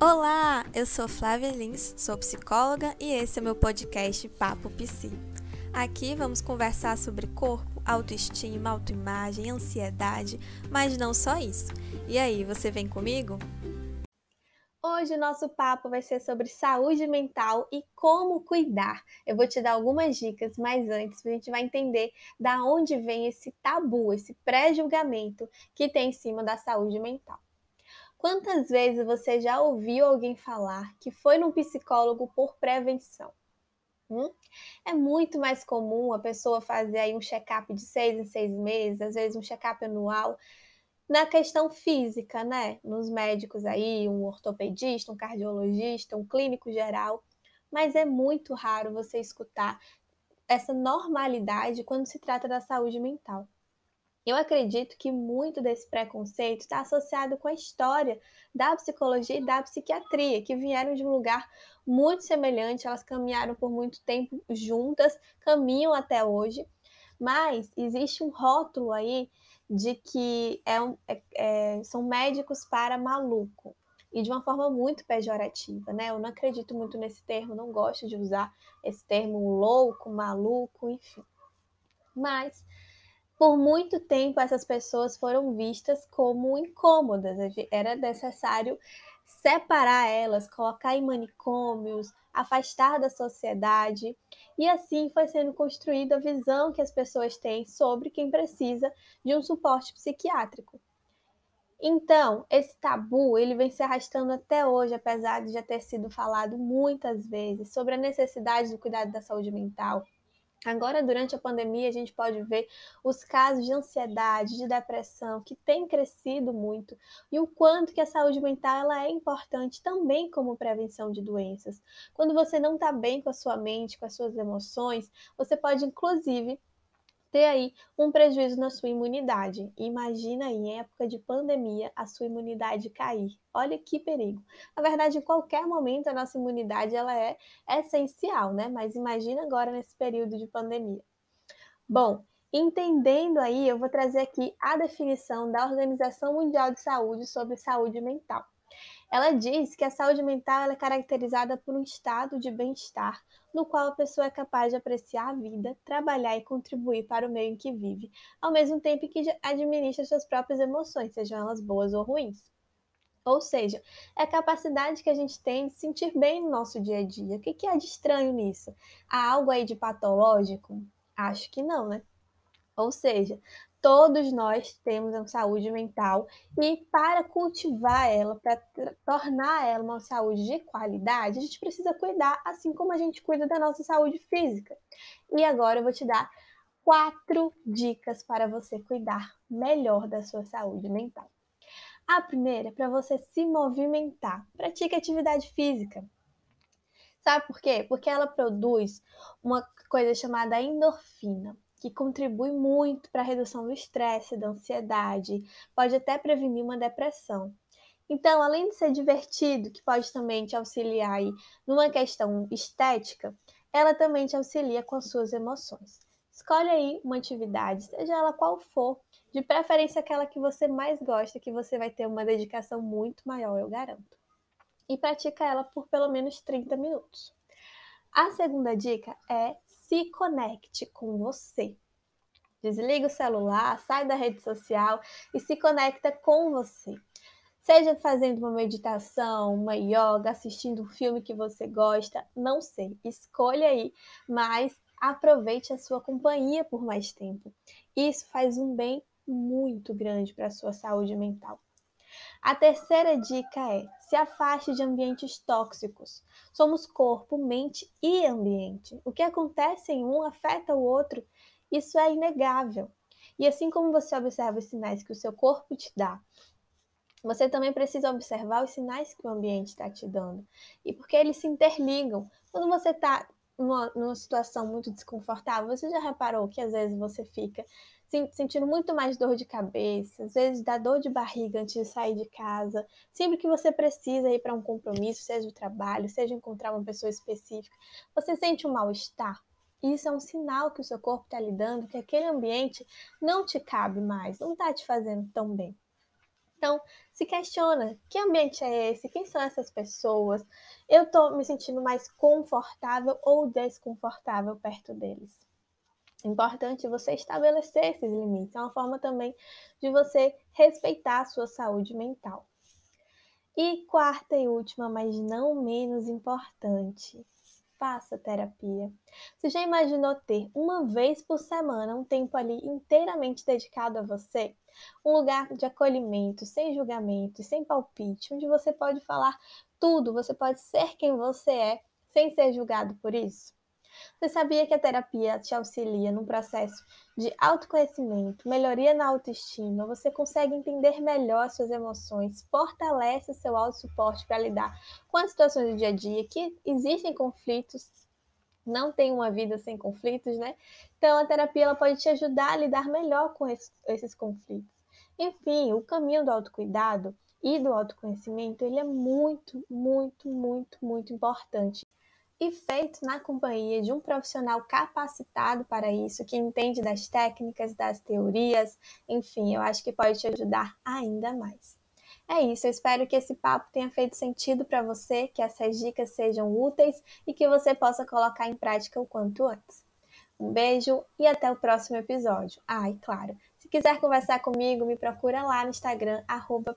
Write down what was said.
Olá, eu sou Flávia Lins, sou psicóloga e esse é meu podcast Papo Psi. Aqui vamos conversar sobre corpo, autoestima, autoimagem, ansiedade, mas não só isso. E aí, você vem comigo? Hoje o nosso papo vai ser sobre saúde mental e como cuidar. Eu vou te dar algumas dicas, mas antes a gente vai entender da onde vem esse tabu, esse pré-julgamento que tem em cima da saúde mental. Quantas vezes você já ouviu alguém falar que foi num psicólogo por prevenção? Hum? É muito mais comum a pessoa fazer aí um check-up de seis em seis meses, às vezes um check-up anual, na questão física, né? Nos médicos aí, um ortopedista, um cardiologista, um clínico geral. Mas é muito raro você escutar essa normalidade quando se trata da saúde mental. Eu acredito que muito desse preconceito está associado com a história da psicologia e da psiquiatria, que vieram de um lugar muito semelhante, elas caminharam por muito tempo juntas, caminham até hoje, mas existe um rótulo aí de que é, é, é, são médicos para maluco e de uma forma muito pejorativa, né? Eu não acredito muito nesse termo, não gosto de usar esse termo louco, maluco, enfim. Mas por muito tempo, essas pessoas foram vistas como incômodas, era necessário separar elas, colocar em manicômios, afastar da sociedade, e assim foi sendo construída a visão que as pessoas têm sobre quem precisa de um suporte psiquiátrico. Então, esse tabu, ele vem se arrastando até hoje, apesar de já ter sido falado muitas vezes sobre a necessidade do cuidado da saúde mental, Agora, durante a pandemia, a gente pode ver os casos de ansiedade, de depressão, que têm crescido muito, e o quanto que a saúde mental ela é importante também como prevenção de doenças. Quando você não está bem com a sua mente, com as suas emoções, você pode, inclusive, ter aí um prejuízo na sua imunidade. Imagina aí, em época de pandemia, a sua imunidade cair. Olha que perigo. Na verdade, em qualquer momento a nossa imunidade ela é essencial, né? Mas imagina agora nesse período de pandemia. Bom, entendendo aí, eu vou trazer aqui a definição da Organização Mundial de Saúde sobre saúde mental. Ela diz que a saúde mental é caracterizada por um estado de bem-estar, no qual a pessoa é capaz de apreciar a vida, trabalhar e contribuir para o meio em que vive, ao mesmo tempo que administra suas próprias emoções, sejam elas boas ou ruins. Ou seja, é a capacidade que a gente tem de se sentir bem no nosso dia a dia. O que, que há de estranho nisso? Há algo aí de patológico? Acho que não, né? Ou seja, todos nós temos a saúde mental e para cultivar ela, para tornar ela uma saúde de qualidade, a gente precisa cuidar assim como a gente cuida da nossa saúde física. E agora eu vou te dar quatro dicas para você cuidar melhor da sua saúde mental. A primeira é para você se movimentar. Pratique atividade física. Sabe por quê? Porque ela produz uma coisa chamada endorfina que contribui muito para a redução do estresse, da ansiedade, pode até prevenir uma depressão. Então, além de ser divertido, que pode também te auxiliar aí numa questão estética, ela também te auxilia com as suas emoções. Escolhe aí uma atividade, seja ela qual for, de preferência aquela que você mais gosta, que você vai ter uma dedicação muito maior, eu garanto. E pratica ela por pelo menos 30 minutos. A segunda dica é se conecte com você. Desliga o celular, sai da rede social e se conecta com você. Seja fazendo uma meditação, uma yoga, assistindo um filme que você gosta, não sei. Escolha aí, mas aproveite a sua companhia por mais tempo. Isso faz um bem muito grande para a sua saúde mental. A terceira dica é: se afaste de ambientes tóxicos. Somos corpo, mente e ambiente. O que acontece em um afeta o outro, isso é inegável. E assim como você observa os sinais que o seu corpo te dá, você também precisa observar os sinais que o ambiente está te dando. E porque eles se interligam. Quando você está numa, numa situação muito desconfortável, você já reparou que às vezes você fica sentindo muito mais dor de cabeça, às vezes dá dor de barriga antes de sair de casa. Sempre que você precisa ir para um compromisso, seja o trabalho, seja encontrar uma pessoa específica, você sente um mal-estar. Isso é um sinal que o seu corpo está lhe dando que aquele ambiente não te cabe mais, não está te fazendo tão bem. Então, se questiona: que ambiente é esse? Quem são essas pessoas? Eu estou me sentindo mais confortável ou desconfortável perto deles? Importante você estabelecer esses limites. É uma forma também de você respeitar a sua saúde mental. E quarta e última, mas não menos importante, faça terapia. Você já imaginou ter uma vez por semana um tempo ali inteiramente dedicado a você? Um lugar de acolhimento, sem julgamento, sem palpite, onde você pode falar tudo, você pode ser quem você é, sem ser julgado por isso? Você sabia que a terapia te auxilia num processo de autoconhecimento, melhoria na autoestima, você consegue entender melhor as suas emoções, fortalece seu autossuporte para lidar com as situações do dia a dia, que existem conflitos, não tem uma vida sem conflitos, né? Então a terapia ela pode te ajudar a lidar melhor com esses conflitos. Enfim, o caminho do autocuidado e do autoconhecimento, ele é muito, muito, muito, muito importante e feito na companhia de um profissional capacitado para isso, que entende das técnicas, das teorias, enfim, eu acho que pode te ajudar ainda mais. É isso, eu espero que esse papo tenha feito sentido para você, que essas dicas sejam úteis e que você possa colocar em prática o quanto antes. Um beijo e até o próximo episódio. Ah, e claro, se quiser conversar comigo, me procura lá no Instagram, arroba